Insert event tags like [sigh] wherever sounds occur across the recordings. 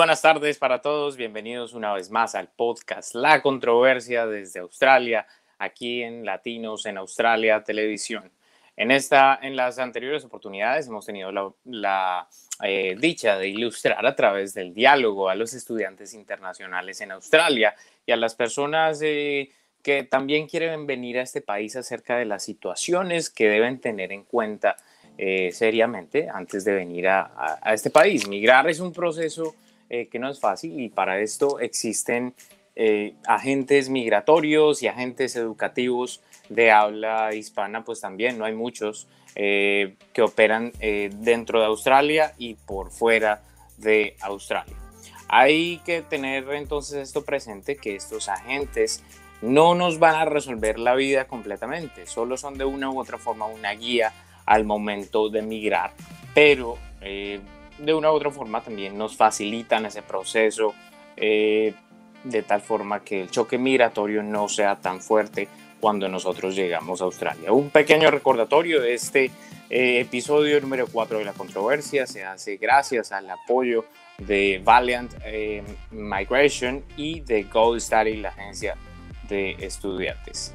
Buenas tardes para todos, bienvenidos una vez más al podcast La Controversia desde Australia, aquí en Latinos en Australia Televisión. En, esta, en las anteriores oportunidades hemos tenido la, eh, dicha de ilustrar a través del diálogo a los estudiantes internacionales en Australia y a las personas eh, que también quieren venir a este país acerca de las situaciones que deben tener en cuenta eh, seriamente antes de venir a, este país. Migrar es un proceso eh, que no es fácil y para esto existen eh, agentes migratorios y agentes educativos de habla hispana, pues también no hay muchos eh, que operan dentro de Australia y por fuera de Australia. Hay que tener entonces esto presente, que estos agentes no nos van a resolver la vida completamente, solo son de una u otra forma una guía al momento de migrar, pero de una u otra forma también nos facilitan ese proceso eh, de tal forma que el choque migratorio no sea tan fuerte cuando nosotros llegamos a Australia. Un pequeño recordatorio de este eh, episodio número 4 de la controversia se hace gracias al apoyo de Valiant eh, Migration y de Gold Study, la agencia de estudiantes.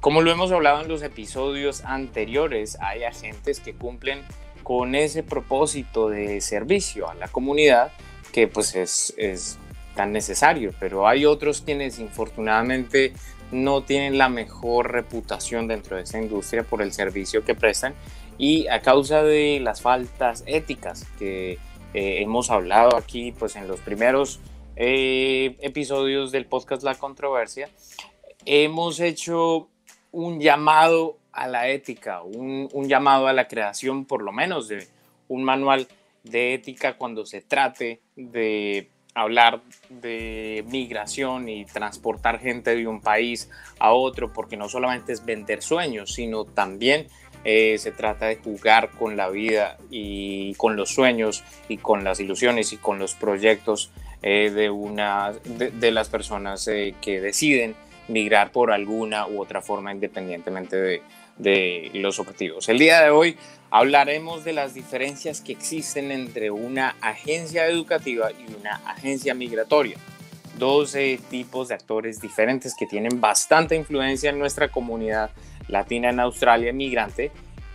Como lo hemos hablado en los episodios anteriores, hay agentes que cumplen con ese propósito de servicio a la comunidad que pues es, es tan necesario, pero hay otros quienes infortunadamente no tienen la mejor reputación dentro de esa industria por el servicio que prestan. Y a causa de las faltas éticas que eh, hemos hablado aquí pues en los primeros eh, episodios del podcast La Controversia, hemos hecho un llamado a la ética, un, llamado a la creación por lo menos de un manual de ética cuando se trate de hablar de migración y transportar gente de un país a otro, porque no solamente es vender sueños, sino también eh, se trata de jugar con la vida y con los sueños y con las ilusiones y con los proyectos eh, de, una, de, las personas eh, que deciden migrar por alguna u otra forma independientemente de, de los objetivos. El día de hoy hablaremos de las diferencias que existen entre una agencia educativa y una agencia migratoria. Dos tipos de actores diferentes que tienen bastante influencia en nuestra comunidad latina en Australia migrante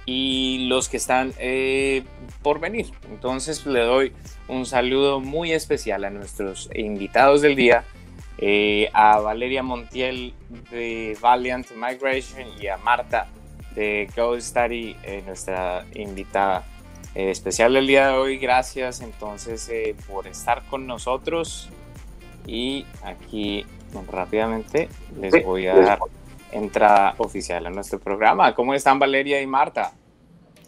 y los que están eh, por venir. Entonces le doy un saludo muy especial a nuestros invitados del día, eh, a Valeria Montiel de Valiant Migration y a Marta de Go Study, eh, nuestra invitada eh, especial del día de hoy. Gracias entonces eh, por estar con nosotros. Y aquí rápidamente les voy a dar entrada oficial a nuestro programa. ¿Cómo están Valeria y Marta?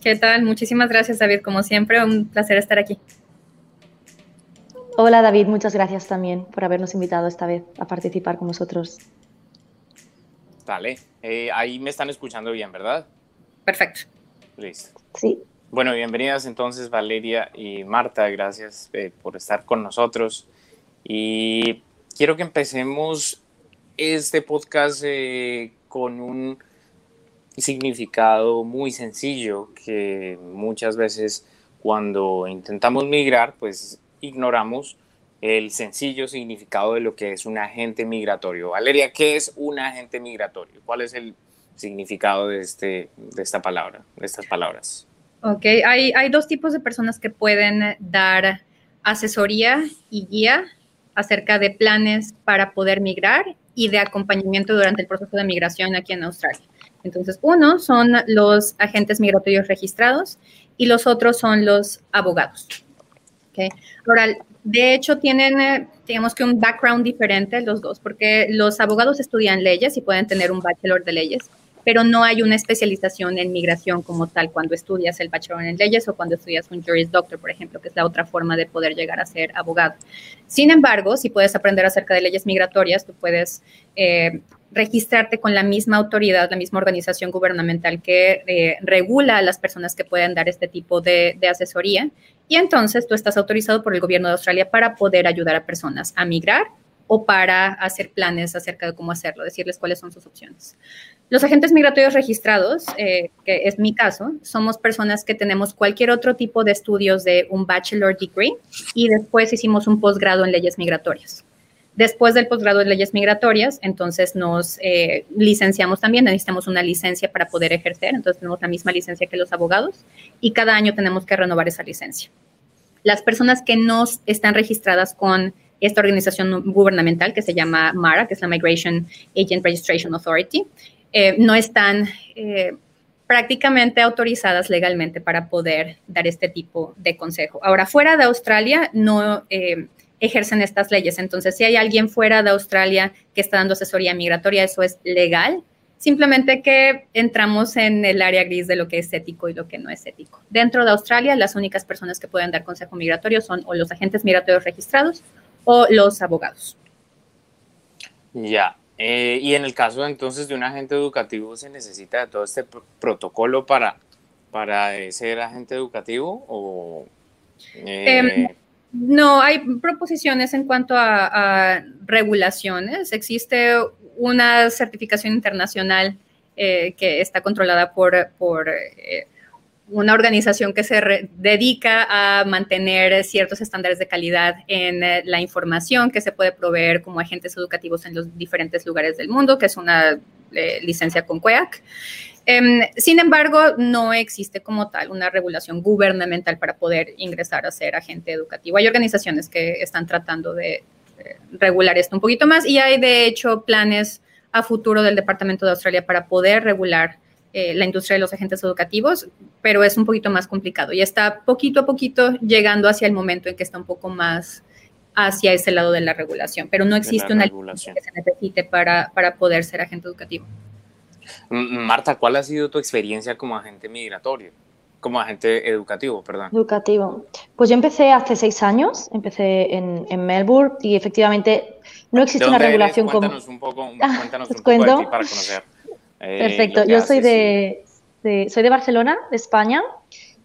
¿Qué tal? Muchísimas gracias David. Como siempre, un placer estar aquí. Hola David, muchas gracias también por habernos invitado esta vez a participar con nosotros. Vale, eh, ahí me están escuchando bien, ¿verdad? Perfecto. Listo. Sí. Bueno, bienvenidas entonces Valeria y Marta, gracias eh, por estar con nosotros. Y quiero que empecemos este podcast eh, con un significado muy sencillo que muchas veces cuando intentamos migrar, pues ignoramos el sencillo significado de lo que es un agente migratorio. Valeria, ¿qué es un agente migratorio? ¿Cuál es el significado de, este, de esta palabra, de estas palabras? Ok, hay, hay dos tipos de personas que pueden dar asesoría y guía acerca de planes para poder migrar y de acompañamiento durante el proceso de migración aquí en Australia. Entonces, uno son los agentes migratorios registrados y los otros son los abogados. Okay. Ahora, de hecho, tienen, eh, digamos que un background diferente los dos, porque los abogados estudian leyes y pueden tener un bachelor de leyes, pero no hay una especialización en migración como tal cuando estudias el bachelor en leyes o cuando estudias un Juris Doctor, por ejemplo, que es la otra forma de poder llegar a ser abogado. Sin embargo, si puedes aprender acerca de leyes migratorias, tú puedes eh, registrarte con la misma autoridad, la misma organización gubernamental que eh, regula a las personas que pueden dar este tipo de, de, asesoría. Y entonces tú estás autorizado por el gobierno de Australia para poder ayudar a personas a migrar o para hacer planes acerca de cómo hacerlo, decirles cuáles son sus opciones. Los agentes migratorios registrados, eh, que es mi caso, somos personas que tenemos cualquier otro tipo de estudios de un bachelor degree y después hicimos un posgrado en leyes migratorias. Después del posgrado de leyes migratorias, entonces nos eh, licenciamos también, necesitamos una licencia para poder ejercer, entonces tenemos la misma licencia que los abogados y cada año tenemos que renovar esa licencia. Las personas que no están registradas con esta organización gubernamental que se llama MARA, que es la Migration Agent Registration Authority, eh, no están eh, prácticamente autorizadas legalmente para poder dar este tipo de consejo. Ahora, fuera de Australia, no ejercen estas leyes. Entonces, si hay alguien fuera de Australia que está dando asesoría migratoria, eso es legal. Simplemente que entramos en el área gris de lo que es ético y lo que no es ético. Dentro de Australia, las únicas personas que pueden dar consejo migratorio son o los agentes migratorios registrados o los abogados. Ya. Eh, y en el caso entonces de un agente educativo, ¿se necesita todo este protocolo para, para ser agente educativo? O, em, eh, no, hay proposiciones en cuanto a, regulaciones. Existe una certificación internacional eh, que está controlada por, eh, una organización que se dedica a mantener ciertos estándares de calidad en eh, la información que se puede proveer como agentes educativos en los diferentes lugares del mundo, que es una licencia con CUEAC. Em, sin embargo, no existe como tal una regulación gubernamental para poder ingresar a ser agente educativo. Hay organizaciones que están tratando de regular esto un poquito más y hay de hecho planes a futuro del Departamento de Australia para poder regular eh, la industria de los agentes educativos, pero es un poquito más complicado y está poquito a poquito llegando hacia el momento en que está un poco más hacia ese lado de la regulación, pero no existe una regulación que se necesite para, para poder ser agente educativo. Marta, ¿cuál ha sido tu experiencia como agente migratorio? Como agente educativo, perdón. Educativo. Pues yo empecé hace seis años, empecé en, en Melbourne y efectivamente no existe una regulación como... Cuéntanos un poco, [laughs] cuéntanos un poco de ti para conocer. Eh, Perfecto, yo soy de, soy de Barcelona, de España,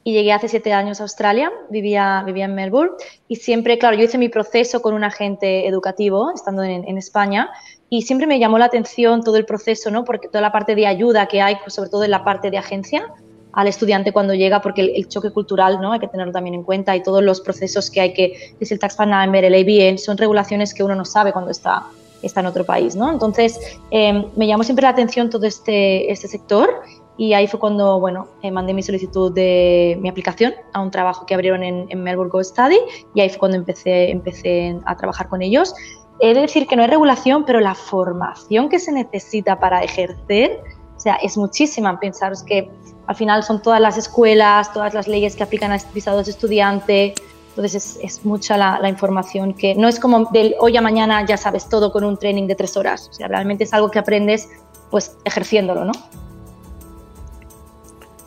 y llegué hace siete años a Australia, vivía, vivía en Melbourne y siempre, claro, yo hice mi proceso con un agente educativo estando en, en España y siempre me llamó la atención todo el proceso, ¿no? Porque toda la parte de ayuda que hay, pues sobre todo en la parte de agencia al estudiante cuando llega, porque el, choque cultural, ¿no? Hay que tenerlo también en cuenta y todos los procesos que hay que, es el tax number, el ABN, son regulaciones que uno no sabe cuando está, está en otro país, ¿no? Entonces, em, me llamó siempre la atención todo este, este sector y ahí fue cuando, bueno, eh, mandé mi solicitud de mi aplicación a un trabajo que abrieron en, en Melbourne Go Study y ahí fue cuando empecé, empecé a trabajar con ellos he de decir que no hay regulación, pero la formación que se necesita para ejercer, o sea, es muchísima. Pensaros que al final son todas las escuelas, todas las leyes que aplican a visados de estudiante, entonces es, mucha la, información que no es como del hoy a mañana ya sabes todo con un training de tres horas, o sea, realmente es algo que aprendes pues ejerciéndolo, ¿no?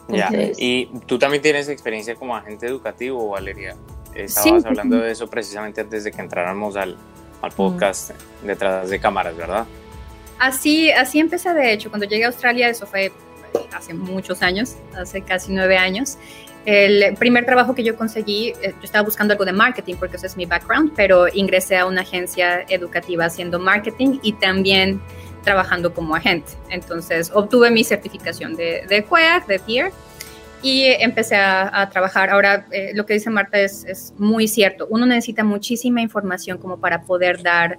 ya, y tú también tienes experiencia como agente educativo, Valeria. Estabas hablando de eso precisamente antes de que entráramos al, al podcast detrás de cámaras, ¿verdad? Así, así empecé de hecho. Cuando llegué a Australia, eso fue hace muchos años, hace casi nueve años. El primer trabajo que yo conseguí, eh, yo estaba buscando algo de marketing porque ese es mi background, pero ingresé a una agencia educativa haciendo marketing y también trabajando como agente. Entonces obtuve mi certificación de, de QUEAC, de PEER, y empecé a, trabajar. Ahora, eh, lo que dice Marta es, muy cierto. Uno necesita muchísima información como para poder dar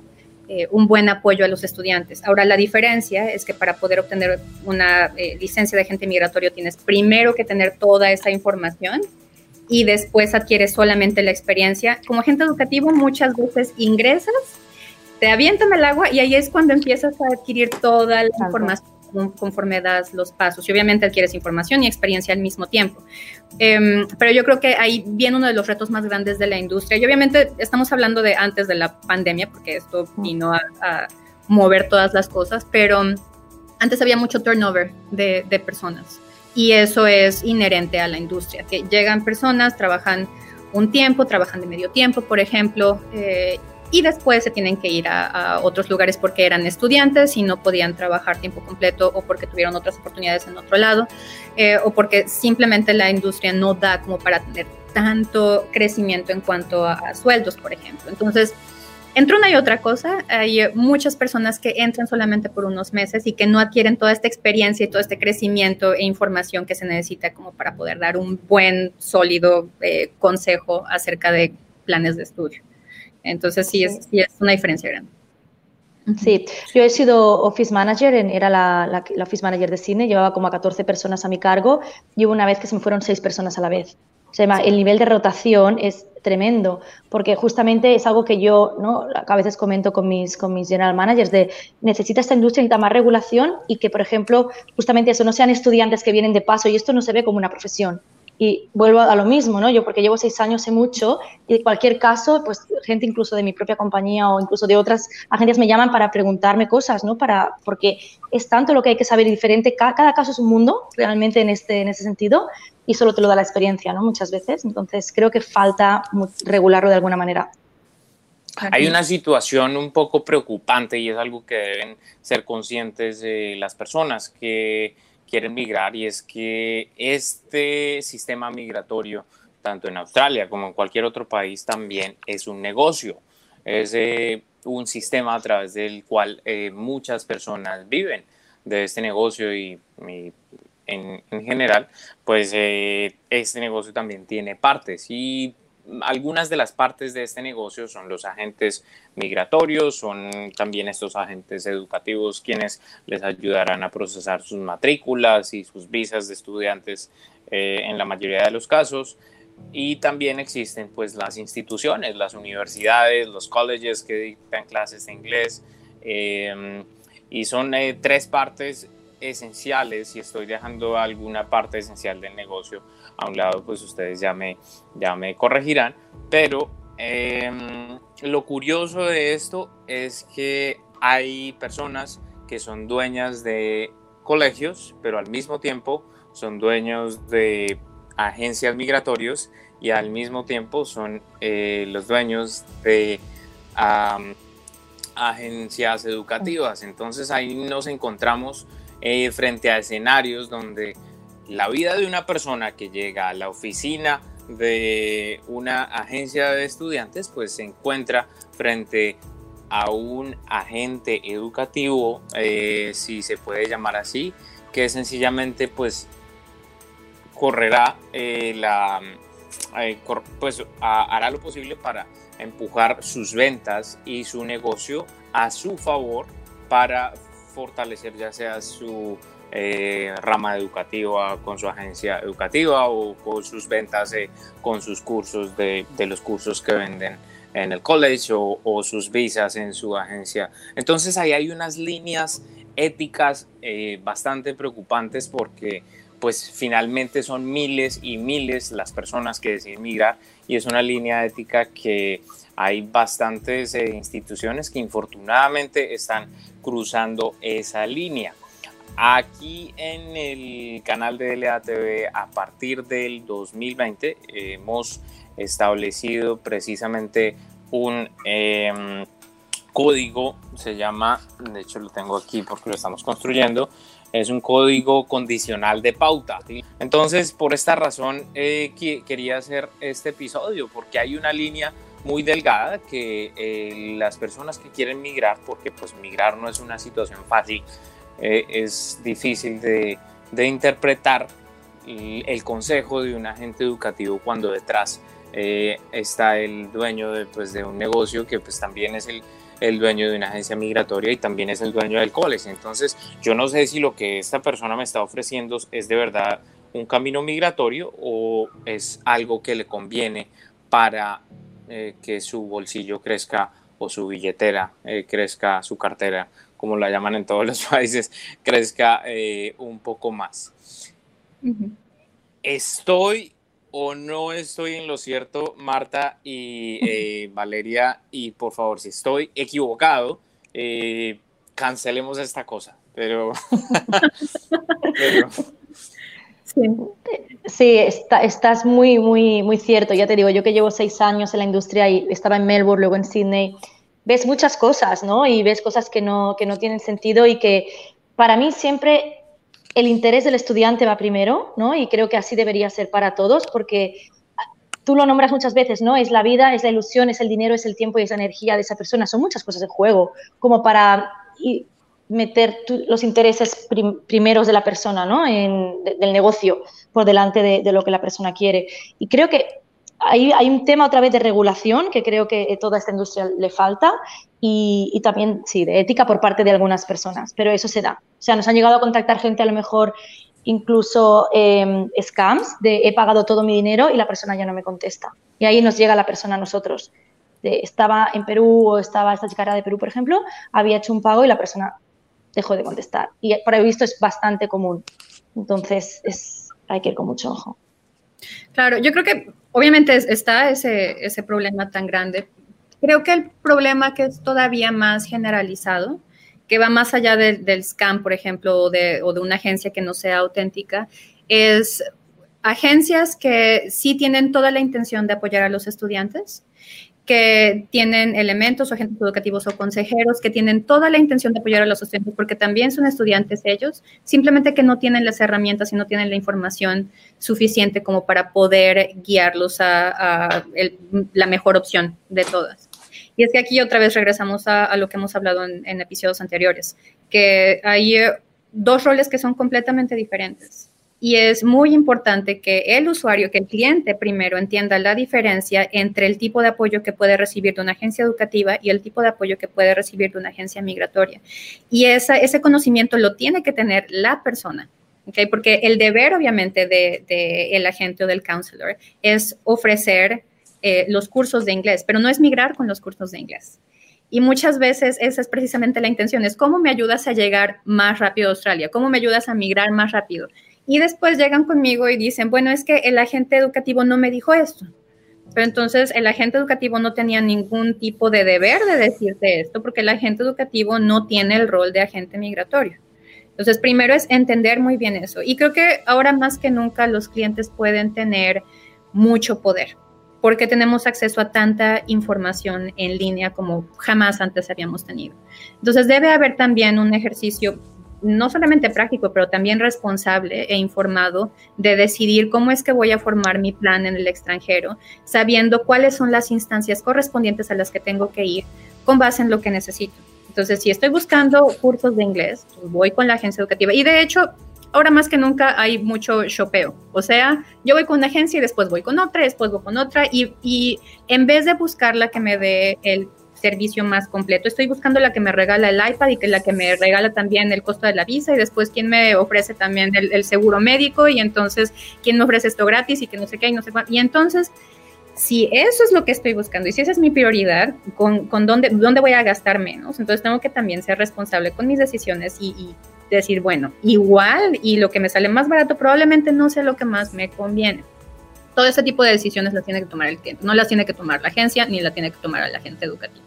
eh, un buen apoyo a los estudiantes. Ahora, la diferencia es que para poder obtener una eh, licencia de agente migratorio tienes primero que tener toda esa información y después adquieres solamente la experiencia. Como agente educativo muchas veces ingresas, te avientan al agua y ahí es cuando empiezas a adquirir toda la información conforme das los pasos. Y obviamente adquieres información y experiencia al mismo tiempo. Em, pero yo creo que ahí viene uno de los retos más grandes de la industria. Y obviamente estamos hablando de antes de la pandemia, porque esto vino a, mover todas las cosas, pero antes había mucho turnover de, personas. Y eso es inherente a la industria, que llegan personas, trabajan un tiempo, trabajan de medio tiempo, por ejemplo, eh, y después se tienen que ir a, otros lugares porque eran estudiantes y no podían trabajar tiempo completo o porque tuvieron otras oportunidades en otro lado eh, o porque simplemente la industria no da como para tener tanto crecimiento en cuanto a, sueldos, por ejemplo. Entonces, entre una y otra cosa, hay muchas personas que entran solamente por unos meses y que no adquieren toda esta experiencia y todo este crecimiento e información que se necesita como para poder dar un buen, sólido eh, consejo acerca de planes de estudio. Entonces sí, Es, sí es una diferencia grande. Sí, yo he sido office manager, era la, la, office manager de cine, llevaba como a 14 personas a mi cargo y hubo una vez que se me fueron 6 personas a la vez. O sea, el nivel de rotación es tremendo, porque justamente es algo que yo ¿no? a veces comento con mis, con mis general managers, de necesita esta industria, necesita más regulación y que, por ejemplo, justamente eso, no sean estudiantes que vienen de paso y esto no se ve como una profesión. Y vuelvo a lo mismo, ¿no? Yo porque llevo seis años sé mucho y en cualquier caso, pues gente incluso de mi propia compañía o incluso de otras agencias me llaman para preguntarme cosas, ¿no? Para, porque es tanto lo que hay que saber diferente, cada, cada caso es un mundo realmente en, este, en ese sentido y solo te lo da la experiencia, ¿no? Muchas veces. Entonces creo que falta regularlo de alguna manera. Hay una situación un poco preocupante y es algo que deben ser conscientes de las personas que quieren migrar y es que este sistema migratorio, tanto en Australia como en cualquier otro país, también es un negocio. Es eh, un sistema a través del cual eh, muchas personas viven de este negocio y, en, general, pues eh, este negocio también tiene partes y algunas de las partes de este negocio son los agentes migratorios, son también estos agentes educativos quienes les ayudarán a procesar sus matrículas y sus visas de estudiantes eh, en la mayoría de los casos. Y también existen pues las instituciones, las universidades, los colleges que dictan clases de inglés. Eh, y son eh, tres partes esenciales y estoy dejando alguna parte esencial del negocio a un lado, pues ustedes ya me, ya me corregirán. Pero em, lo curioso de esto es que hay personas que son dueñas de colegios, pero al mismo tiempo son dueños de agencias migratorios y al mismo tiempo son eh, los dueños de agencias educativas. Entonces ahí nos encontramos eh, frente a escenarios donde la vida de una persona que llega a la oficina de una agencia de estudiantes, pues se encuentra frente a un agente educativo, eh, si se puede llamar así, que sencillamente pues correrá eh, la, pues hará lo posible para empujar sus ventas y su negocio a su favor para fortalecer ya sea su eh, rama educativa con su agencia educativa o con sus ventas eh, con sus cursos de, los cursos que venden en el college o, sus visas en su agencia. Entonces ahí hay unas líneas éticas eh, bastante preocupantes porque pues finalmente son miles y miles las personas que deciden migrar y es una línea ética que hay bastantes instituciones que infortunadamente están cruzando esa línea. Aquí en el canal de LATV, a partir del 2020, hemos establecido precisamente un em, código, se llama, de hecho lo tengo aquí porque lo estamos construyendo, es un código condicional de pauta. Entonces, por esta razón, eh, quería hacer este episodio, porque hay una línea muy delgada que eh, las personas que quieren migrar, porque pues migrar no es una situación fácil, eh, es difícil de, interpretar el, consejo de un agente educativo cuando detrás eh, está el dueño de, pues, de, un negocio que pues también es el, el, dueño de una agencia migratoria y también es el dueño del college. Entonces yo no sé si lo que esta persona me está ofreciendo es de verdad un camino migratorio o es algo que le conviene para eh, que su bolsillo crezca o su billetera crezca, su cartera como la llaman en todos [laughs] los países, crezca eh, un poco más. ¿Estoy o no estoy en lo cierto, Marta y eh, [laughs] Valeria? Y por favor, si estoy equivocado, eh, cancelemos esta cosa. Pero... [laughs] Sí, estás muy, muy, muy cierto. Ya te digo, yo que llevo seis años en la industria y estaba en Melbourne, luego en Sydney, ves muchas cosas, ¿no? Y ves cosas que no, que no tienen sentido y que para mí siempre el interés del estudiante va primero, ¿no? Y creo que así debería ser para todos, porque tú lo nombras muchas veces, ¿no? Es la vida, es la ilusión, es el dinero, es el tiempo y es la energía de esa persona. Son muchas cosas en juego, como para meter los intereses primeros de la persona, ¿no? En, del negocio por delante de, lo que la persona quiere. Y creo que hay, hay, un tema otra vez de regulación que creo que toda esta industria le falta y, también, sí, de ética por parte de algunas personas, pero eso se da. O sea, nos han llegado a contactar gente a lo mejor incluso em, scams de he pagado todo mi dinero y la persona ya no me contesta. Y ahí nos llega la persona a nosotros. estaba en Perú o estaba esta chica de Perú, por ejemplo, había hecho un pago y la persona dejó de contestar. Y por ahí visto es bastante común. Entonces, es, hay que ir con mucho ojo. Claro, yo creo que obviamente está ese, ese problema tan grande. Creo que el problema que es todavía más generalizado, que va más allá del scam, por ejemplo, de, o de una agencia que no sea auténtica, es agencias que sí tienen toda la intención de apoyar a los estudiantes, que tienen elementos o agentes educativos o consejeros que tienen toda la intención de apoyar a los estudiantes porque también son estudiantes ellos, simplemente que no tienen las herramientas y no tienen la información suficiente como para poder guiarlos a, la mejor opción de todas. Y es que aquí otra vez regresamos a, lo que hemos hablado en, episodios anteriores, que hay eh, dos roles que son completamente diferentes y es muy importante que el usuario, que el cliente primero entienda la diferencia entre el tipo de apoyo que puede recibir de una agencia educativa y el tipo de apoyo que puede recibir de una agencia migratoria. Y ese conocimiento lo tiene que tener la persona. ¿okay? Porque el deber, obviamente, del de, el agente o del counselor es ofrecer eh, los cursos de inglés, pero no es migrar con los cursos de inglés. Y muchas veces esa es precisamente la intención, es cómo me ayudas a llegar más rápido a Australia, cómo me ayudas a migrar más rápido. Y después llegan conmigo y dicen, bueno, es que el agente educativo no me dijo esto. Pero entonces el agente educativo no tenía ningún tipo de deber de decirte esto, porque el agente educativo no tiene el rol de agente migratorio. Entonces, primero es entender muy bien eso. Y creo que ahora más que nunca los clientes pueden tener mucho poder, porque tenemos acceso a tanta información en línea como jamás antes habíamos tenido. Entonces, debe haber también un ejercicio no solamente práctico, pero también responsable e informado de decidir cómo es que voy a formar mi plan en el extranjero, sabiendo cuáles son las instancias correspondientes a las que tengo que ir con base en lo que necesito. Entonces, si estoy buscando cursos de inglés, pues voy con la agencia educativa. Y de hecho, ahora más que nunca hay mucho shopeo. O sea, yo voy con una agencia y después voy con otra, después voy con otra. Y, y en vez de buscar la que me dé el servicio más completo. Estoy buscando la que me regala el iPad y que la que me regala también el costo de la visa y después quién me ofrece también el, seguro médico y entonces quién me ofrece esto gratis y que no sé qué y no sé cuánto. Y entonces, si eso es lo que estoy buscando y si esa es mi prioridad, ¿con, con dónde, dónde voy a gastar menos? Entonces tengo que también ser responsable con mis decisiones y, y decir, bueno, igual y lo que me sale más barato probablemente no sea lo que más me conviene todo ese tipo de decisiones las tiene que tomar el cliente, no las tiene que tomar la agencia ni la tiene que tomar el agente educativo.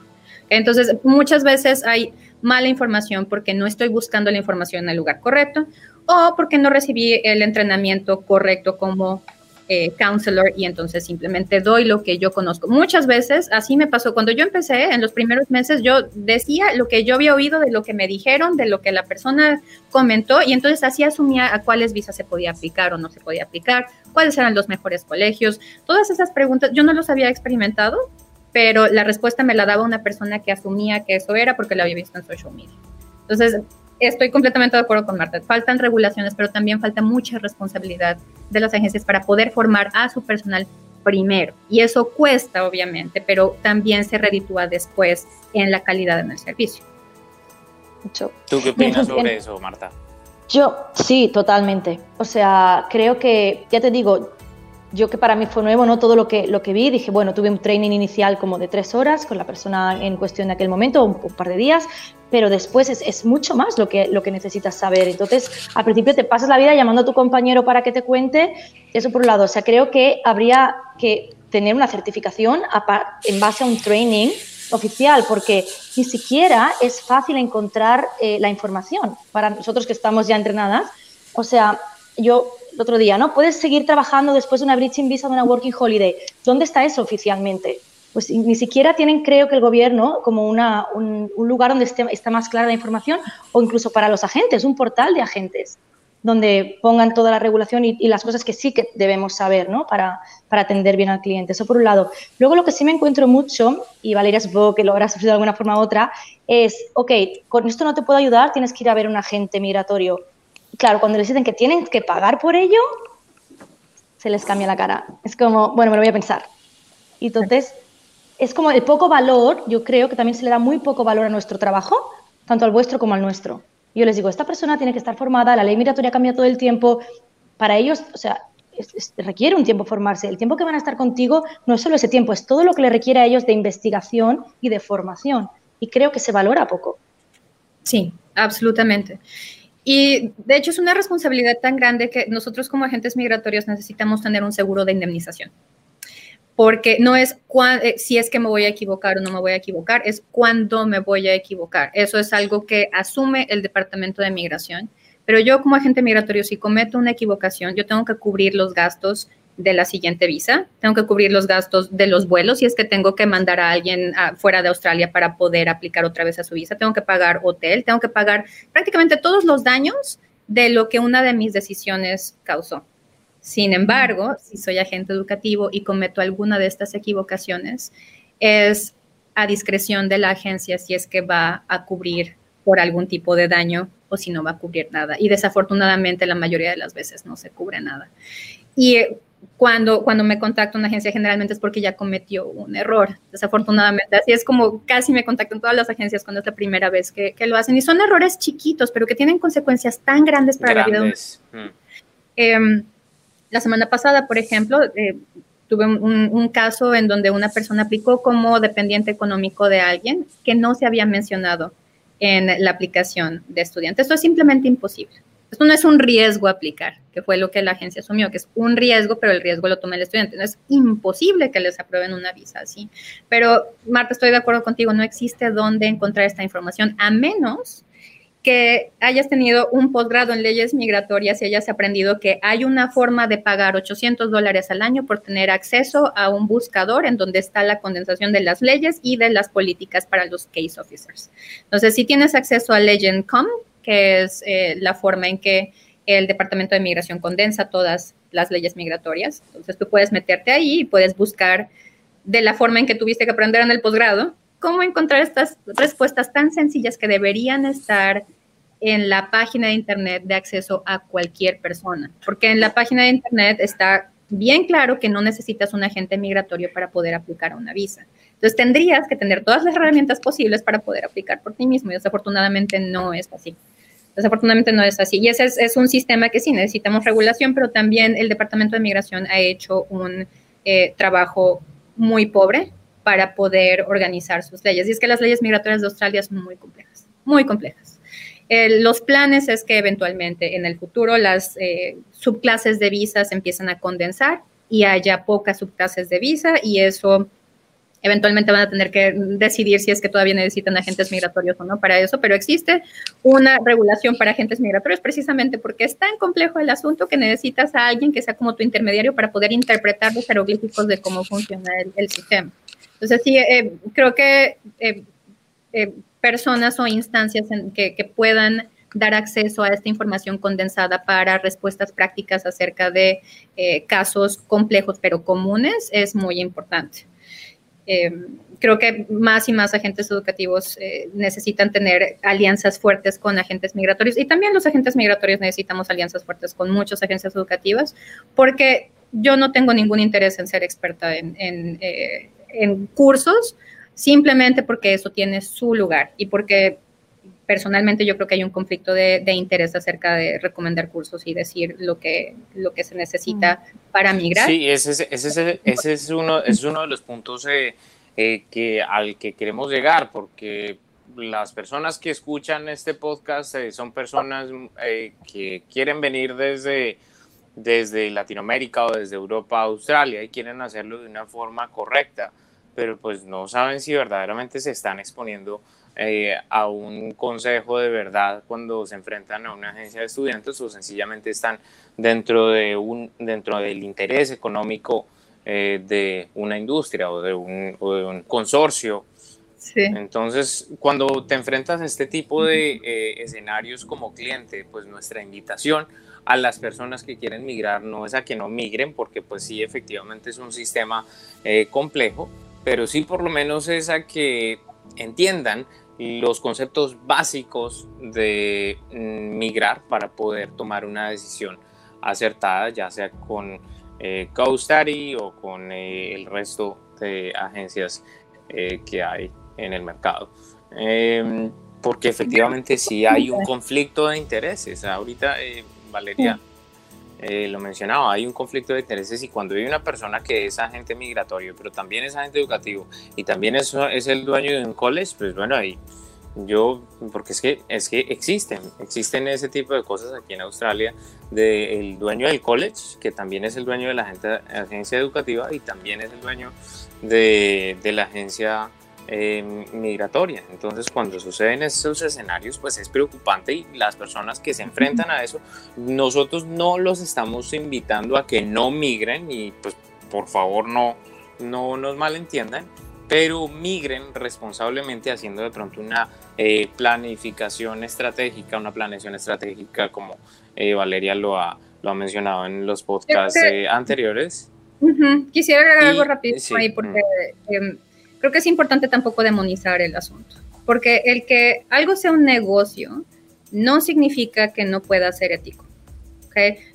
Entonces, muchas veces hay mala información porque no estoy buscando la información en el lugar correcto o porque no recibí el entrenamiento correcto como eh, counselor y entonces simplemente doy lo que yo conozco. Muchas veces así me pasó. Cuando yo empecé, en los primeros meses, yo decía lo que yo había oído de lo que me dijeron, de lo que la persona comentó y entonces así asumía a cuáles visas se podía aplicar o no se podía aplicar, cuáles eran los mejores colegios. Todas esas preguntas yo no los había experimentado, pero la respuesta me la daba una persona que asumía que eso era porque lo había visto en social media. Entonces, estoy completamente de acuerdo con Marta. Faltan regulaciones, pero también falta mucha responsabilidad de las agencias para poder formar a su personal primero. Y eso cuesta, obviamente, pero también se reditúa después en la calidad en el servicio. ¿Tú qué opinas sobre eso, Marta? Yo, sí, totalmente. O sea, creo que, ya te digo, yo que para mí fue nuevo, ¿no? Todo lo que, lo que vi, dije, bueno, tuve un training inicial como de tres horas con la persona en cuestión de aquel momento, un, par de días, pero después es, mucho más lo que, lo que necesitas saber. Entonces, al principio te pasas la vida llamando a tu compañero para que te cuente, eso por un lado. O sea, creo que habría que tener una certificación en base a un training oficial, porque ni siquiera es fácil encontrar eh, la información para nosotros que estamos ya entrenadas. O sea, yo el otro día, ¿no? Puedes seguir trabajando después de una bridging visa de una working holiday. ¿Dónde está eso oficialmente? Pues ni siquiera tienen, creo que el gobierno, como una, un, lugar donde esté, está más clara la información, o incluso para los agentes, un portal de agentes. donde pongan toda la regulación y, las cosas que sí que debemos saber ¿no? para, para, atender bien al cliente. Eso por un lado. Luego lo que sí me encuentro mucho, y Valeria supongo que lo habrá sufrido de alguna forma u otra, es, ok, con esto no te puedo ayudar, tienes que ir a ver un agente migratorio. Claro, cuando les dicen que tienen que pagar por ello, se les cambia la cara. Es como, bueno, me lo voy a pensar. Y entonces, es como el poco valor, yo creo que también se le da muy poco valor a nuestro trabajo, tanto al vuestro como al nuestro. Yo les digo, esta persona tiene que estar formada, la ley migratoria cambia todo el tiempo. Para ellos, o sea, requiere un tiempo formarse. El tiempo que van a estar contigo no es solo ese tiempo, es todo lo que le requiere a ellos de investigación y de formación. Y creo que se valora poco. Sí, absolutamente. Y de hecho es una responsabilidad tan grande que nosotros como agentes migratorios necesitamos tener un seguro de indemnización porque no es eh, si es que me voy a equivocar o no me voy a equivocar, es cuándo me voy a equivocar. Eso es algo que asume el Departamento de Migración. Pero yo como agente migratorio, si cometo una equivocación, yo tengo que cubrir los gastos de la siguiente visa, tengo que cubrir los gastos de los vuelos si es que tengo que mandar a alguien fuera de Australia para poder aplicar otra vez a su visa, tengo que pagar hotel, tengo que pagar prácticamente todos los daños de lo que una de mis decisiones causó. Sin embargo, si soy agente educativo y cometo alguna de estas equivocaciones, es a discreción de la agencia si es que va a cubrir por algún tipo de daño o si no va a cubrir nada. Y desafortunadamente la mayoría de las veces no se cubre nada. Y eh, cuando, cuando me contacta una agencia generalmente es porque ya cometió un error, desafortunadamente. Así es como casi me contactan todas las agencias cuando es la primera vez que, lo hacen. Y son errores chiquitos, pero que tienen consecuencias tan grandes para la vida. Um, la semana pasada, por ejemplo, eh, tuve un, caso en donde una persona aplicó como dependiente económico de alguien que no se había mencionado en la aplicación de estudiante. Esto es simplemente imposible. Esto no es un riesgo aplicar, que fue lo que la agencia asumió, que es un riesgo, pero el riesgo lo toma el estudiante. No es imposible que les aprueben una visa así. Pero, Marta, estoy de acuerdo contigo, no existe dónde encontrar esta información, a menos que hayas tenido un posgrado en leyes migratorias y hayas aprendido que hay una forma de pagar 800 dólares al año por tener acceso a un buscador en donde está la condensación de las leyes y de las políticas para los case officers. Entonces, si tienes acceso a Legend.com, que es eh, la forma en que el Departamento de Migración condensa todas las leyes migratorias, entonces tú puedes meterte ahí y puedes buscar de la forma en que tuviste que aprender en el posgrado, cómo encontrar estas respuestas tan sencillas que deberían estar en la página de Internet de acceso a cualquier persona, porque en la página de Internet está bien claro que no necesitas un agente migratorio para poder aplicar una visa. Entonces tendrías que tener todas las herramientas posibles para poder aplicar por ti mismo y desafortunadamente no es así. Desafortunadamente no es así. Y ese es, un sistema que sí necesitamos regulación, pero también el Departamento de Migración ha hecho un eh, trabajo muy pobre para poder organizar sus leyes. Y es que las leyes migratorias de Australia son muy complejas, muy complejas. los planes es que eventualmente en el futuro las eh, subclases de visas empiezan a condensar y haya pocas subclases de visa y eso eventualmente van a tener que decidir si es que todavía necesitan agentes migratorios o no para eso, pero existe una regulación para agentes migratorios precisamente porque es tan complejo el asunto que necesitas a alguien que sea como tu intermediario para poder interpretar los jeroglíficos de cómo funciona el sistema. Entonces, sí, eh, creo que eh, eh, personas o instancias que, puedan dar acceso a esta información condensada para respuestas prácticas acerca de casos complejos pero comunes es muy importante. Creo que más y más agentes educativos necesitan tener alianzas fuertes con agentes migratorios. Y también los agentes migratorios necesitamos alianzas fuertes con muchas agencias educativas porque yo no tengo ningún interés en ser experta en, en cursos simplemente porque eso tiene su lugar y porque personalmente yo creo que hay un conflicto de, interés acerca de recomendar cursos y decir lo que, lo que se necesita para migrar. Sí, ese, ese, ese es, uno, es uno de los puntos eh, eh, que, al que queremos llegar, porque las personas que escuchan este podcast eh, son personas que quieren venir desde desde Latinoamérica o desde Europa a Australia y quieren hacerlo de una forma correcta, pero pues no saben si verdaderamente se están exponiendo eh, a un consejo de verdad cuando se enfrentan a una agencia de estudiantes o sencillamente están dentro, de un, dentro del interés económico eh, de una industria o de un, o de un consorcio. Entonces, cuando te enfrentas a este tipo de eh, escenarios como cliente, pues nuestra invitación a las personas que quieren migrar no es a que no migren, porque pues sí, efectivamente es un sistema complejo, pero sí por lo menos es a que entiendan los conceptos básicos de mm, migrar para poder tomar una decisión acertada, ya sea con eh, o con eh, el resto de agencias eh, que hay en el mercado. Em, porque efectivamente sí hay un conflicto de intereses. Ahorita Valeria lo mencionaba, hay un conflicto de intereses y cuando hay una persona que es agente migratorio, pero también es agente educativo y también es, es el dueño de un college, pues bueno, ahí yo, porque es que, es que existen, existen ese tipo de cosas aquí en Australia, del dueño del college, que también es el dueño de la agencia educativa y también es el dueño de, de la agencia eh, migratoria. Entonces, cuando suceden esos escenarios, pues es preocupante y las personas que se enfrentan a eso, nosotros no los estamos invitando a que no migren y pues por favor no, no nos malentiendan pero migren responsablemente haciendo de pronto una eh, planificación estratégica, una planeación estratégica como eh, Valeria lo ha, lo ha mencionado en los podcasts eh, anteriores. Quisiera agregar algo rápido ahí porque creo que es importante tampoco demonizar el asunto, porque el que algo sea un negocio no significa que no pueda ser ético.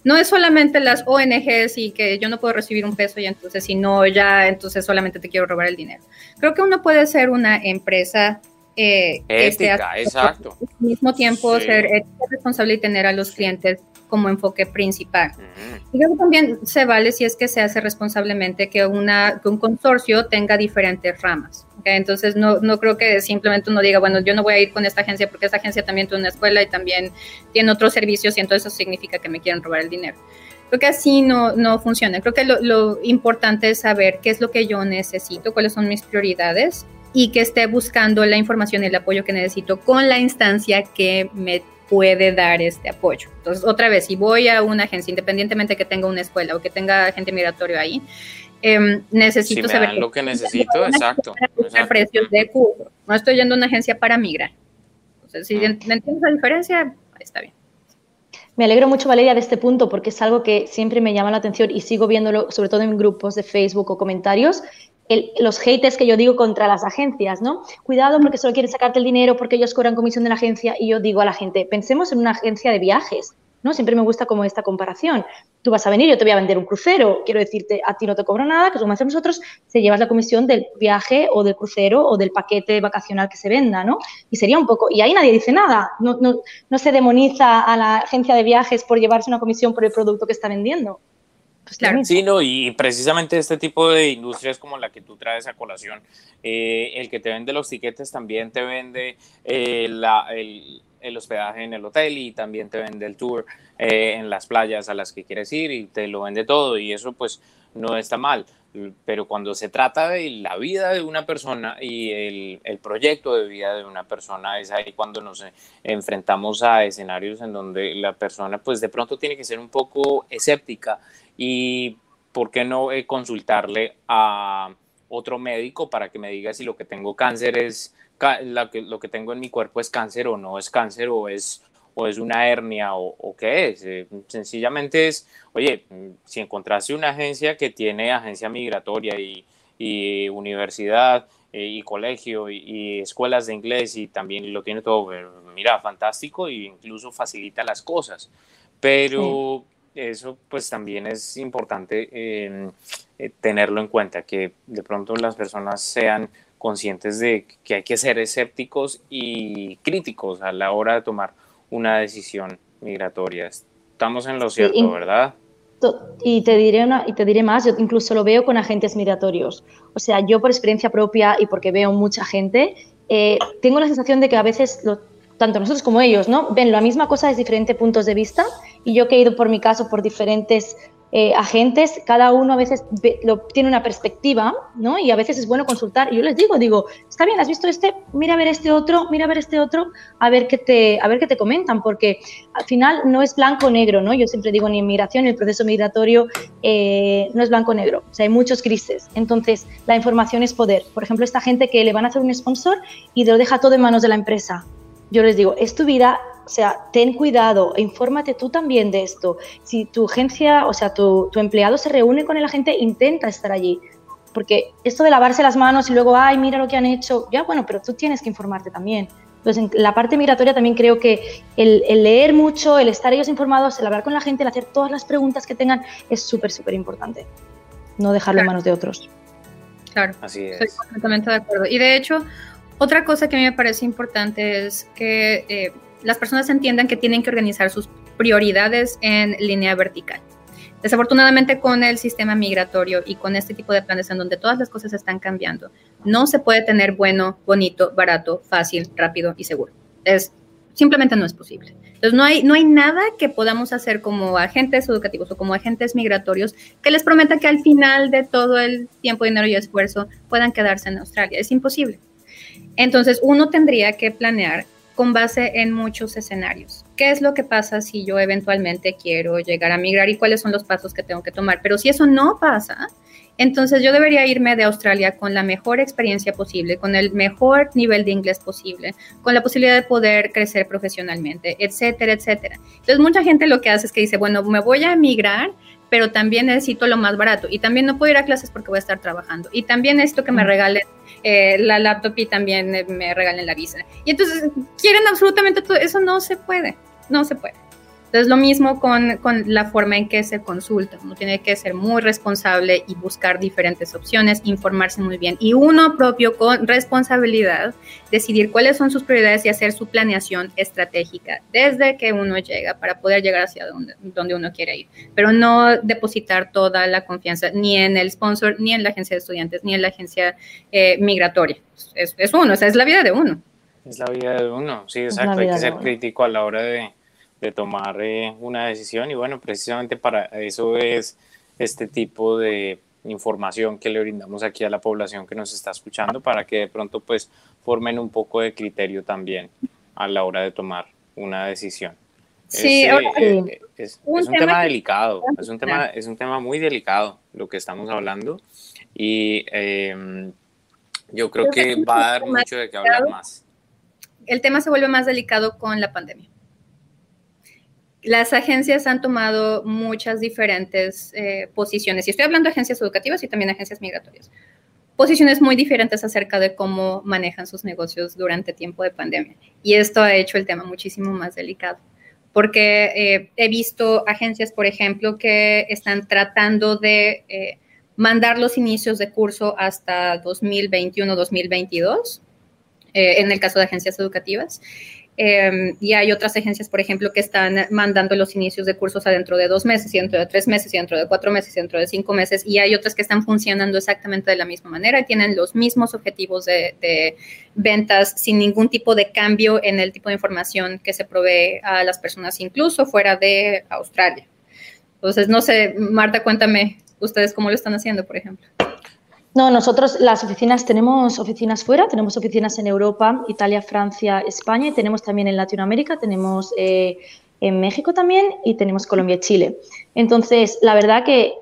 No es solamente las ONGs y que yo no puedo recibir un peso y entonces si no, ya entonces solamente te quiero robar el dinero. Creo que uno puede ser una empresa eh, ética, exacto. Al mismo tiempo ser responsable y tener a los clientes como enfoque principal. Y creo que también se vale si es que se hace responsablemente que, una, que un consorcio tenga diferentes ramas. Entonces, no, no creo que simplemente uno diga, bueno, yo no voy a ir con esta agencia porque esta agencia también tiene una escuela y también tiene otros servicios y entonces eso significa que me quieren robar el dinero. Creo que así no, no funciona. Creo que lo, lo importante es saber qué es lo que yo necesito, cuáles son mis prioridades y que esté buscando la información y el apoyo que necesito con la instancia que me puede dar este apoyo. Entonces, otra vez, si voy a una agencia, independientemente que tenga una escuela o que tenga agente migratorio ahí, eh, necesito si saber lo que necesito, exacto. precios de curso. No estoy yendo a una agencia para migrar. Entonces, si mm. entiendes la diferencia, está bien. Me alegro mucho, Valeria, de este punto porque es algo que siempre me llama la atención y sigo viéndolo, sobre todo en grupos de Facebook o comentarios, los haters que yo digo contra las agencias, ¿no? Cuidado porque solo quieren sacarte el dinero porque ellos cobran comisión de la agencia y yo digo a la gente, pensemos en una agencia de viajes, ¿no? Siempre me gusta como esta comparación. Tú vas a venir, yo te voy a vender un crucero, quiero decirte, a ti no te cobro nada, que como hacemos nosotros, se llevas la comisión del viaje o del crucero o del paquete vacacional que se venda, ¿no? Y sería un poco, y ahí nadie dice nada, no, no, no se demoniza a la agencia de viajes por llevarse una comisión por el producto que está vendiendo. Pues claro. Sí, no, y precisamente este tipo de industrias como la que tú traes a colación, eh, el que te vende los tiquetes también te vende eh, la, el, el hospedaje en el hotel y también te vende el tour eh, en las playas a las que quieres ir y te lo vende todo y eso pues no está mal. Pero cuando se trata de la vida de una persona y el, el proyecto de vida de una persona, es ahí cuando nos enfrentamos a escenarios en donde la persona pues de pronto tiene que ser un poco escéptica y por qué no eh, consultarle a otro médico para que me diga si lo que tengo cáncer es lo que tengo en mi cuerpo es cáncer o no es cáncer o es, o es una hernia o, qué es. Eh, sencillamente es, oye, si encontraste una agencia que tiene agencia migratoria y, universidad eh, y colegio y, escuelas de inglés y también lo tiene todo, eh, mira, fantástico e incluso facilita las cosas. Pero eso pues también es importante tenerlo en cuenta, que de pronto las personas sean conscientes de que hay que ser escépticos y críticos a la hora de tomar una decisión migratoria. Estamos en lo cierto, ¿verdad? Y te, diré una, y te diré más, yo incluso lo veo con agentes migratorios. O sea, yo por experiencia propia y porque veo mucha gente, eh, tengo la sensación de que a veces, tanto nosotros como ellos, ¿no? ven la misma cosa desde diferentes puntos de vista y yo que he ido por mi caso por diferentes eh, agentes, cada uno a veces lo, tiene una perspectiva, ¿no? Y a veces es bueno consultar. Y yo les digo, digo, está bien, has visto este, mira a ver este otro, mira a ver este otro, a ver qué te, a ver qué te comentan, porque al final no es blanco negro, ¿no? Yo siempre digo en inmigración, el proceso migratorio eh, no es blanco negro, o sea, hay muchos grises. Entonces, la información es poder. Por ejemplo, esta gente que le van a hacer un sponsor y lo deja todo en manos de la empresa. Yo les digo, es tu vida, o sea, ten cuidado, infórmate tú también de esto. Si tu agencia, o sea, tu, empleado se reúne con el agente, intenta estar allí. Porque esto de lavarse las manos y luego, ay, mira lo que han hecho, ya bueno, pero tú tienes que informarte también. Entonces, en la parte migratoria también creo que el, leer mucho, el estar ellos informados, el hablar con la gente, el hacer todas las preguntas que tengan, es súper, súper importante. No dejarlo en manos de otros. Claro, Así es. estoy completamente de acuerdo. Y de hecho, otra cosa que a mí me parece importante es que eh, las personas entiendan que tienen que organizar sus prioridades en línea vertical. Desafortunadamente con el sistema migratorio y con este tipo de planes en donde todas las cosas están cambiando, no se puede tener bueno, bonito, barato, fácil, rápido y seguro. Es simplemente no es posible. Entonces no hay no hay nada que podamos hacer como agentes educativos o como agentes migratorios que les prometa que al final de todo el tiempo, dinero y esfuerzo puedan quedarse en Australia. Es imposible. Entonces uno tendría que planear con base en muchos escenarios. ¿Qué es lo que pasa si yo eventualmente quiero llegar a migrar y cuáles son los pasos que tengo que tomar? Pero si eso no pasa, entonces yo debería irme de Australia con la mejor experiencia posible, con el mejor nivel de inglés posible, con la posibilidad de poder crecer profesionalmente, etcétera, etcétera. Entonces mucha gente lo que hace es que dice, bueno, me voy a migrar, pero también necesito lo más barato y también no puedo ir a clases porque voy a estar trabajando y también esto que me regalen eh, la laptop y también me regalen la visa. Y entonces quieren absolutamente todo, eso no se puede, no se puede. Entonces, lo mismo con, con, la forma en que se consulta. Uno tiene que ser muy responsable y buscar diferentes opciones, informarse muy bien. Y uno propio con responsabilidad, decidir cuáles son sus prioridades y hacer su planeación estratégica desde que uno llega para poder llegar hacia donde, donde uno quiere ir. Pero no depositar toda la confianza ni en el sponsor, ni en la agencia de estudiantes, ni en la agencia eh, migratoria. Es, es uno, o sea, es la vida de uno. Es la vida de uno, sí, exacto. Hay que ser crítico a la hora de de tomar eh, una decisión y bueno, precisamente para eso es este tipo de información que le brindamos aquí a la población que nos está escuchando para que de pronto pues formen un poco de criterio también a la hora de tomar una decisión. Sí, eh, es, un, tema, delicado, es un tema, es un tema muy delicado lo que estamos hablando y em, yo creo que va a dar mucho de qué hablar más. El tema se vuelve más delicado con la pandemia las agencias han tomado muchas diferentes eh, posiciones, y estoy hablando de agencias educativas y también agencias migratorias, posiciones muy diferentes acerca de cómo manejan sus negocios durante tiempo de pandemia. Y esto ha hecho el tema muchísimo más delicado, porque eh, he visto agencias, por ejemplo, que están tratando de eh, mandar los inicios de curso hasta 2021-2022, en el caso de agencias educativas. Em, y hay otras agencias, por ejemplo, que están mandando los inicios de cursos adentro de dos meses, y dentro de tres meses, y dentro de cuatro meses, y dentro de cinco meses. Y hay otras que están funcionando exactamente de la misma manera y tienen los mismos objetivos de, ventas sin ningún tipo de cambio en el tipo de información que se provee a las personas, incluso fuera de Australia. Entonces, no sé, Marta, cuéntame ustedes cómo lo están haciendo, por ejemplo. No, nosotros las oficinas tenemos oficinas fuera, tenemos oficinas en Europa, Italia, Francia, España y tenemos también en Latinoamérica, tenemos eh, en México también y tenemos Colombia y Chile. Entonces, la verdad que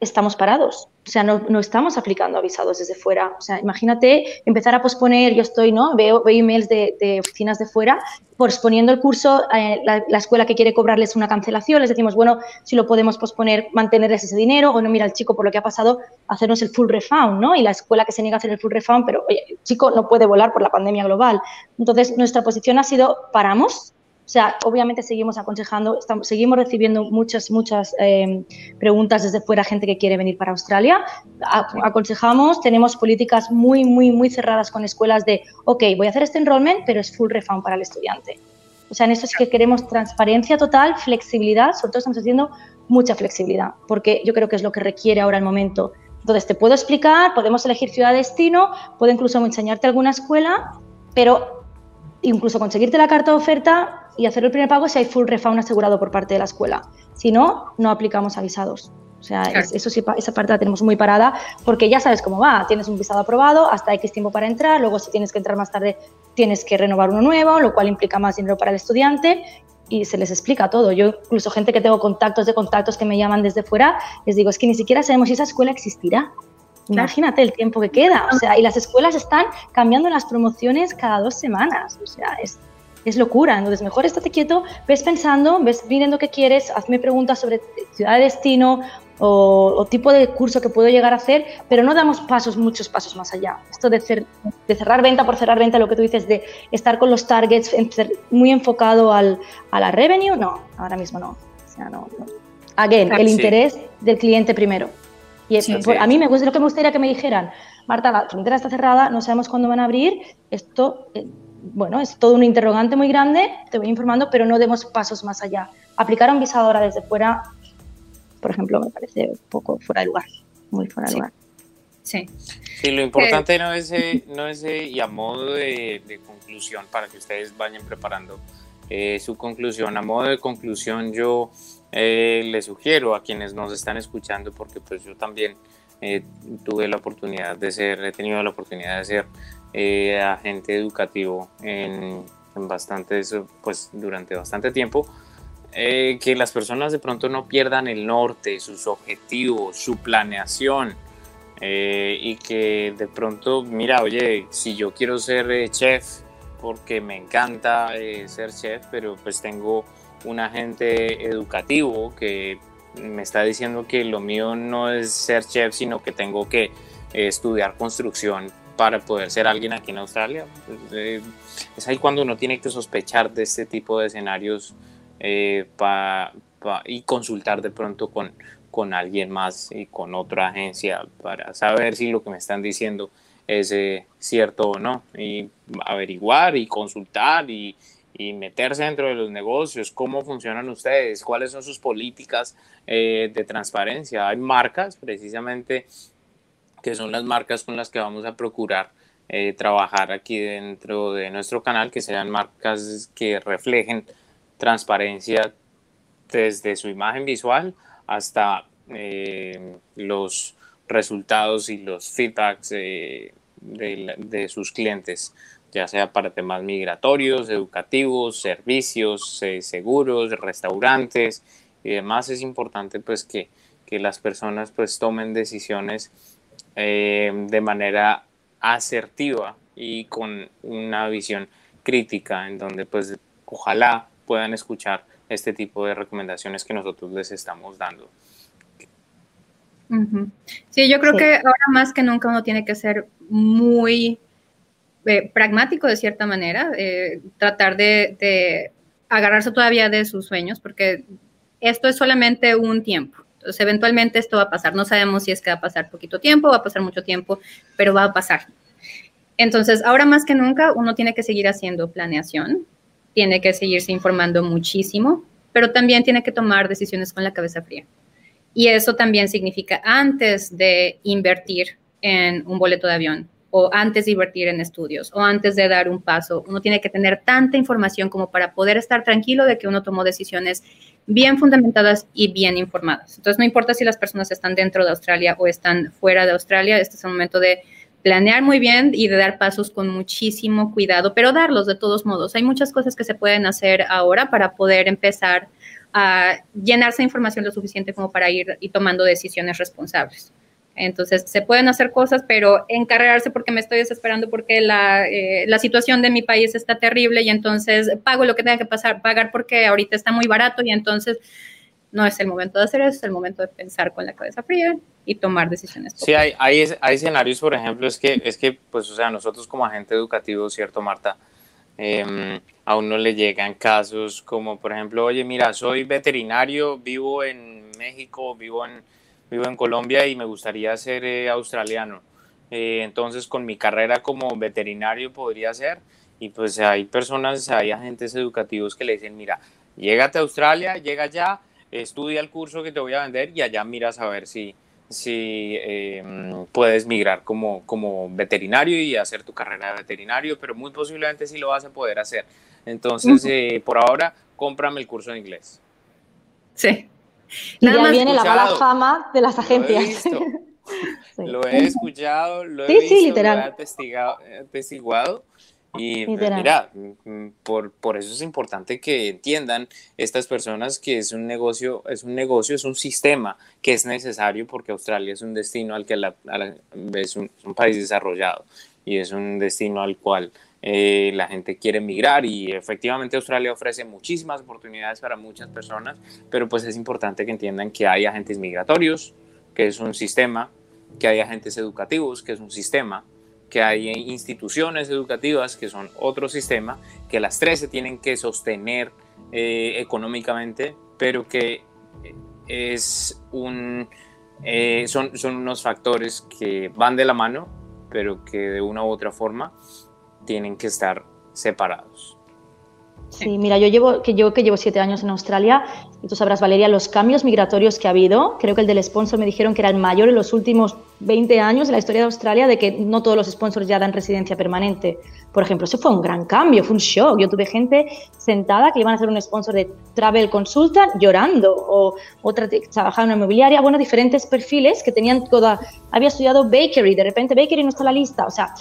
estamos parados. O sea, no, estamos aplicando avisados desde fuera. O sea, imagínate empezar a posponer, yo estoy, ¿no? Veo, veo emails de, oficinas de fuera, posponiendo el curso, eh, la, la, escuela que quiere cobrarles una cancelación, les decimos, bueno, si lo podemos posponer, mantenerles ese dinero, o no, mira, el chico, por lo que ha pasado, hacernos el full refund, ¿no? Y la escuela que se niega a hacer el full refund, pero, oye, el chico no puede volar por la pandemia global. Entonces, nuestra posición ha sido, paramos, o sea, obviamente seguimos aconsejando, estamos, seguimos recibiendo muchas, muchas eh, preguntas desde fuera, gente que quiere venir para Australia. aconsejamos, tenemos políticas muy, muy, muy cerradas con escuelas de, ok, voy a hacer este enrollment, pero es full refund para el estudiante. O sea, en esto es que queremos transparencia total, flexibilidad, sobre todo estamos haciendo mucha flexibilidad, porque yo creo que es lo que requiere ahora el momento. Entonces, te puedo explicar, podemos elegir ciudad de destino, puedo incluso enseñarte alguna escuela, pero incluso conseguirte la carta de oferta y hacer el primer pago si hay full refund asegurado por parte de la escuela. Si no, no aplicamos avisados. O sea, eso sí, esa parte la tenemos muy parada porque ya sabes cómo va. Tienes un visado aprobado, hasta X tiempo para entrar, luego si tienes que entrar más tarde tienes que renovar uno nuevo, lo cual implica más dinero para el estudiante y se les explica todo. Yo, incluso gente que tengo contactos de contactos que me llaman desde fuera, les digo, es que ni siquiera sabemos si esa escuela existirá. Imagínate el tiempo que queda. O sea, y las escuelas están cambiando las promociones cada dos semanas. O sea, es, es locura. Entonces, mejor estate quieto, ves pensando, ves viendo qué quieres, hazme preguntas sobre ciudad de destino o, tipo de curso que puedo llegar a hacer, pero no damos pasos, muchos pasos más allá. Esto de, de cerrar venta por cerrar venta, lo que tú dices, de estar con los targets muy enfocado al, a la revenue, no, ahora mismo no. O sea, no, Again, el interés del cliente primero. Y a mí me gusta lo que me gustaría que me dijeran, Marta, la frontera está cerrada, no sabemos cuándo van a abrir, esto, eh, bueno, es todo un interrogante muy grande, te voy informando, pero no demos pasos más allá. Aplicar un visado ahora desde fuera por ejemplo, me parece un poco fuera de lugar, muy fuera de lugar. Sí. Sí, lo importante no es, eh, no es eh, y a modo de, conclusión, para que ustedes vayan preparando eh, su conclusión, a modo de conclusión yo les sugiero a quienes nos están escuchando, porque pues yo también tuve la oportunidad de ser, he tenido la oportunidad de ser agente educativo en, en bastantes, pues durante bastante tiempo, eh, que las personas de pronto no pierdan el norte, sus objetivos, su planeación eh, y que de pronto, mira, oye, si yo quiero ser eh, chef porque me encanta ser chef, pero pues tengo un agente educativo que me está diciendo que lo mío no es ser chef, sino que tengo que estudiar construcción para poder ser alguien aquí en Australia. Pues, es ahí cuando uno tiene que sospechar de este tipo de escenarios eh, y consultar de pronto con, con alguien más y con otra agencia para saber si lo que me están diciendo es eh, cierto o no y averiguar y consultar y, y, meterse dentro de los negocios, cómo funcionan ustedes, cuáles son sus políticas eh, de transparencia. Hay marcas precisamente que son las marcas con las que vamos a procurar trabajar aquí dentro de nuestro canal, que sean marcas que reflejen transparencia desde su imagen visual hasta eh, los resultados y los feedbacks de, sus clientes, ya sea para temas migratorios, educativos, servicios, eh, seguros, restaurantes y demás. Es importante pues que, las personas pues tomen decisiones eh, de manera asertiva y con una visión crítica en donde pues ojalá puedan escuchar este tipo de recomendaciones que nosotros les estamos dando. Sí, yo creo que ahora más que nunca uno tiene que ser muy eh, pragmático de cierta manera, eh, tratar de, agarrarse todavía de sus sueños, porque esto es solamente un tiempo. Entonces, eventualmente esto va a pasar. No sabemos si es que va a pasar poquito tiempo, va a pasar mucho tiempo, pero va a pasar. Entonces, ahora más que nunca, uno tiene que seguir haciendo planeación, tiene que seguirse informando muchísimo, pero también tiene que tomar decisiones con la cabeza fría. Y eso también significa antes de invertir en un boleto de avión o antes de invertir en estudios o antes de dar un paso, uno tiene que tener tanta información como para poder estar tranquilo de que uno tomó decisiones bien fundamentadas y bien informadas. Entonces, no importa si las personas están dentro de Australia o están fuera de Australia, este es el momento de planear muy bien y de dar pasos con muchísimo cuidado, pero darlos de todos modos. Hay muchas cosas que se pueden hacer ahora para poder empezar a llenarse de información lo suficiente como para ir y tomando decisiones responsables. Entonces, se pueden hacer cosas, pero encargarse porque me estoy desesperando porque la, eh, la, situación de mi país está terrible y entonces pago lo que tenga que pasar, pagar porque ahorita está muy barato y entonces no es el momento de hacer eso, es el momento de pensar con la cabeza fría y tomar decisiones. Sí, hay, hay, hay, escenarios, por ejemplo, es que, es que, pues, o sea, nosotros como agente educativo, ¿cierto, Marta? Eh, a uno le llegan casos como, por ejemplo, oye, mira, soy veterinario, vivo en México, vivo en, vivo en Colombia y me gustaría ser eh, australiano. Eh, entonces, con mi carrera como veterinario podría ser. Y pues hay personas, hay agentes educativos que le dicen, mira, llégate a Australia, llega allá, estudia el curso que te voy a vender y allá miras a ver si, si em, puedes migrar como, como veterinario y hacer tu carrera de veterinario, pero muy posiblemente sí lo vas a poder hacer. Entonces, eh, por ahora, cómprame el curso de inglés. Sí, y ya viene la mala fama de las agencias. [laughs] Lo he, escuchado, lo he visto, literal. lo he atestiguado. Y pues, mira, mm, por, por eso es importante que entiendan estas personas que es un negocio, es un negocio, es un sistema que es necesario porque Australia es un destino al que la, es, un, país desarrollado y es un destino al cual eh, la gente quiere emigrar y efectivamente Australia ofrece muchísimas oportunidades para muchas personas, pero pues es importante que entiendan que hay agentes migratorios, que es un sistema, que hay agentes educativos, que es un sistema, que hay instituciones educativas que son otro sistema, que las tres se tienen que sostener eh, económicamente, pero que eh, es un, eh, son, son unos factores que van de la mano, pero que de una u otra forma tienen que estar separados. Sí, mira, yo llevo, que yo que llevo siete años en Australia, y tú sabrás, Valeria, los cambios migratorios que ha habido, creo que el del sponsor me dijeron que era el mayor en los últimos 20 años en la historia de Australia, de que no todos los sponsors ya dan residencia permanente. Por ejemplo, eso fue un gran cambio, fue un shock. Yo tuve gente sentada que iban a hacer un sponsor de Travel Consultant llorando, o otra trabajaba en una inmobiliaria, bueno, diferentes perfiles que tenían toda, había estudiado bakery, de repente bakery no está en la lista, o sea,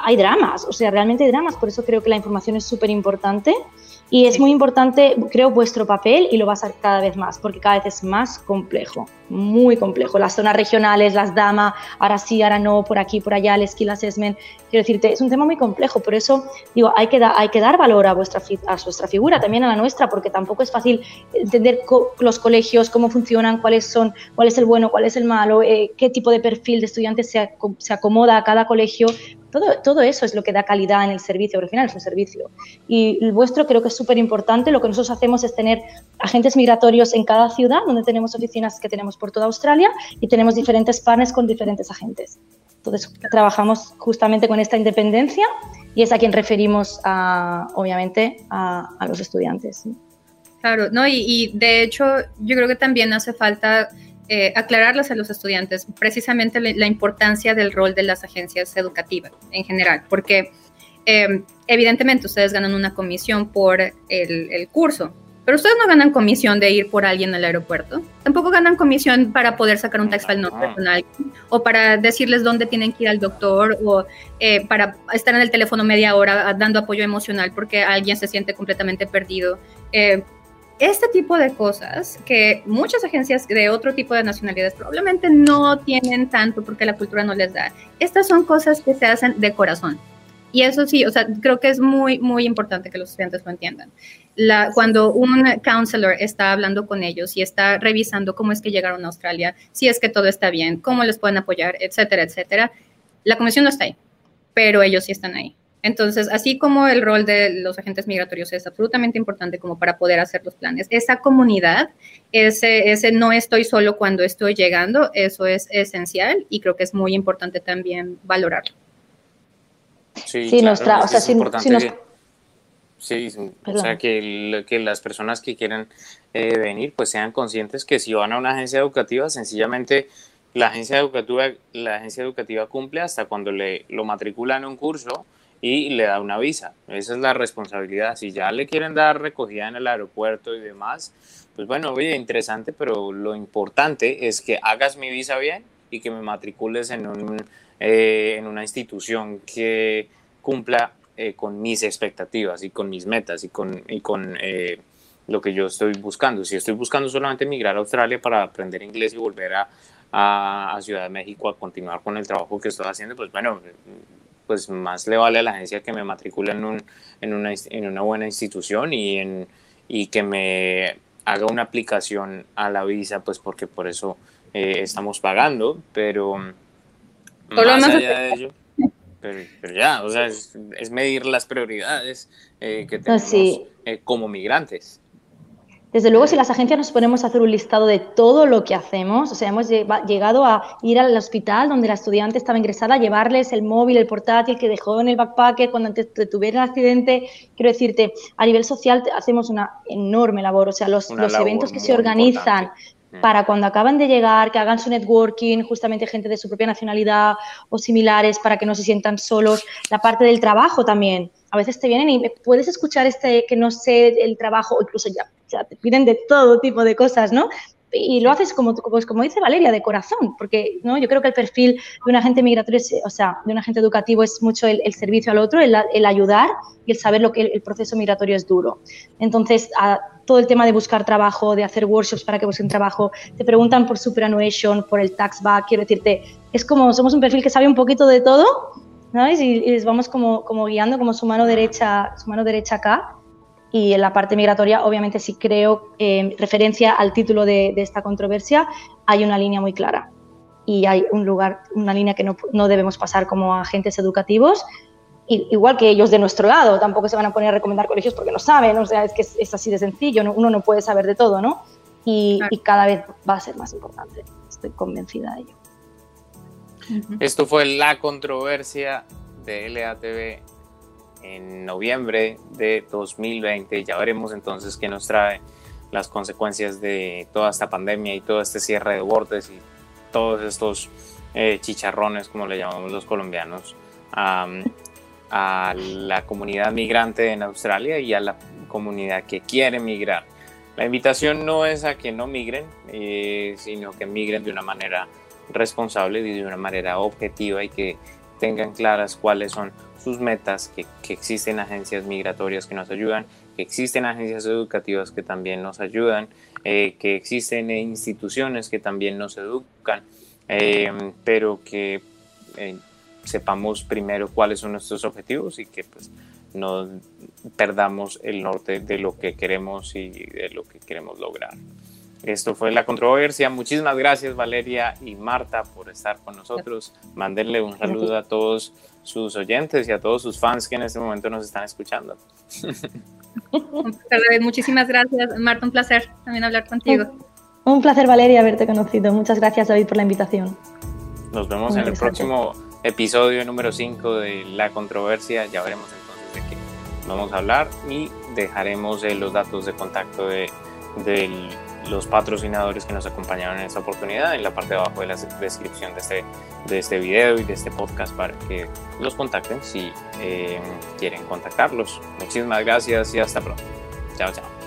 hay dramas, o sea, realmente hay dramas, por eso creo que la información es súper importante y es muy importante, creo, vuestro papel y lo va a ser cada vez más, porque cada vez es más complejo, muy complejo. Las zonas regionales, las damas, ahora sí, ahora no, por aquí, por allá, el skill assessment. Quiero decirte, es un tema muy complejo, por eso digo, hay que, hay que dar valor a vuestra, a vuestra figura, también a la nuestra, porque tampoco es fácil entender los colegios, cómo funcionan, cuáles son, cuál es el bueno, cuál es el malo, eh, qué tipo de perfil de estudiantes se, se acomoda a cada colegio todo, eso es lo que da calidad en el servicio, al final es un servicio. Y el vuestro creo que es súper importante. Lo que nosotros hacemos es tener agentes migratorios en cada ciudad, donde tenemos oficinas que tenemos por toda Australia y tenemos diferentes partners con diferentes agentes. Entonces, trabajamos justamente con esta independencia y es a quien referimos, obviamente, a, los estudiantes. Claro, no, y, y de hecho, yo creo que también hace falta eh, aclararles a los estudiantes precisamente la, importancia del rol de las agencias educativas en general, porque eh, evidentemente ustedes ganan una comisión por el, curso, pero ustedes no ganan comisión de ir por alguien al aeropuerto. Tampoco ganan comisión para poder sacar un tax file no personal o para decirles dónde tienen que ir al doctor o eh, para estar en el teléfono media hora dando apoyo emocional porque alguien se siente completamente perdido. Eh, este tipo de cosas que muchas agencias de otro tipo de nacionalidades probablemente no tienen tanto porque la cultura no les da. Estas son cosas que se hacen de corazón. Y eso sí, o sea, creo que es muy, muy importante que los estudiantes lo entiendan. Cuando un counselor está hablando con ellos y está revisando cómo es que llegaron a Australia, si es que todo está bien, cómo les pueden apoyar, etcétera, etcétera, la comisión no está ahí, pero ellos sí están ahí. Entonces, así como el rol de los agentes migratorios es absolutamente importante como para poder hacer los planes, esa comunidad, ese, ese no estoy solo cuando estoy llegando, eso es esencial y creo que es muy importante también valorarlo. Sí, sí o sea, es importante que, sí, o sea, que, que, las personas que quieren eh, venir pues sean conscientes que si van a una agencia educativa, sencillamente la agencia educativa, la agencia educativa cumple hasta cuando le lo matriculan en un curso y le da una visa. Esa es la responsabilidad. Si ya le quieren dar recogida en el aeropuerto y demás, pues bueno, oye, interesante, pero lo importante es que hagas mi visa bien y que me matricules en, un, eh, en una institución que cumpla eh, con mis expectativas y con mis metas y con, y con eh, lo que yo estoy buscando. Si estoy buscando solamente emigrar a Australia para aprender inglés y volver a, a, a Ciudad de México a continuar con el trabajo que estoy haciendo, pues bueno, pues más le vale a la agencia que me matricule en, un, en, una, en una buena institución y, en, y que me haga una aplicación a la visa, pues porque por eso eh, estamos pagando, pero más allá de ello, pero, ya, o sea, es, medir las prioridades eh, que ah, tenemos eh, como migrantes. Desde luego, si las agencias nos ponemos a hacer un listado de todo lo que hacemos, o sea, hemos llegado a ir al hospital donde la estudiante estaba ingresada, llevarles el móvil, el portátil que dejó en el backpacker cuando tuviera el accidente. Quiero decirte, a nivel social hacemos una enorme labor, o sea, los, eventos que se organizan mm. para cuando acaban de llegar, que hagan su networking, justamente gente de su propia nacionalidad o similares, para que no se sientan solos. La parte del trabajo también. A veces te vienen y puedes escuchar este que no sé el trabajo, incluso ya sea, te piden de todo tipo de cosas, ¿no? y lo haces como, pues como dice Valeria, de corazón, porque ¿no? yo creo que el perfil de un agente migratorio, o sea, de un agente educativo es mucho el, servicio al otro, el, el, ayudar y el saber lo que el, proceso migratorio es duro. Entonces, a, todo el tema de buscar trabajo, de hacer workshops para que busquen trabajo, te preguntan por superannuation, por el tax back, quiero decirte, es como, somos un perfil que sabe un poquito de todo, ¿sabes? Y, les vamos como, como guiando como su mano derecha, su mano derecha acá y en la parte migratoria, obviamente, sí creo, en referencia al título de, esta controversia, hay una línea muy clara. Y hay un lugar, una línea que no, no debemos pasar como agentes educativos, igual que ellos de nuestro lado. Tampoco se van a poner a recomendar colegios porque no saben, o sea, es que es, así de sencillo, uno no puede saber de todo, ¿no? Y, y, cada vez va a ser más importante. Estoy convencida de ello. Esto fue la controversia de LATV en noviembre de 2020. Ya veremos entonces qué nos trae las consecuencias de toda esta pandemia y todo este cierre de bordes y todos estos eh, chicharrones, como le llamamos los colombianos, a la comunidad migrante en Australia y a la comunidad que quiere migrar. La invitación no es a que no migren, eh, sino que migren de una manera responsable y de una manera objetiva y que tengan claras cuáles son sus metas, que, existen agencias migratorias que nos ayudan, que existen agencias educativas que también nos ayudan, eh, que existen instituciones que también nos educan, eh, pero que eh, sepamos primero cuáles son nuestros objetivos y que pues no perdamos el norte de lo que queremos y de lo que queremos lograr. Esto fue la controversia. Muchísimas gracias Valeria y Marta por estar con nosotros. Mándenle un saludo a todos sus oyentes y a todos sus fans que en este momento nos están escuchando. Muchísimas gracias, Marta. Un placer también hablar contigo. Un, placer, Valeria, haberte conocido. Muchas gracias, David, por la invitación. Nos vemos en el próximo episodio número 5 de La Controversia. Ya veremos entonces de qué vamos a hablar y dejaremos eh, los datos de contacto de, del los patrocinadores que nos acompañaron en esta oportunidad en la parte de abajo de la descripción de este, de este video y de este podcast para que los contacten si eh, quieren contactarlos. Muchísimas gracias y hasta pronto. Chao, chao.